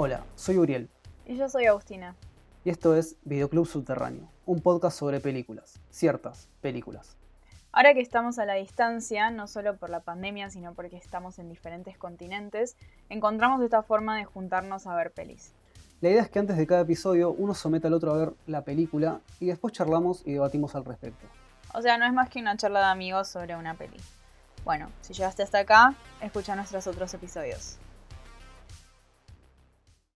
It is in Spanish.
Hola, soy Uriel. Y yo soy Agustina. Y esto es Videoclub Subterráneo, un podcast sobre películas, ciertas películas. Ahora que estamos a la distancia, no solo por la pandemia, sino porque estamos en diferentes continentes, encontramos esta forma de juntarnos a ver pelis. La idea es que antes de cada episodio uno someta al otro a ver la película y después charlamos y debatimos al respecto. O sea, no es más que una charla de amigos sobre una peli. Bueno, si llegaste hasta acá, escucha nuestros otros episodios.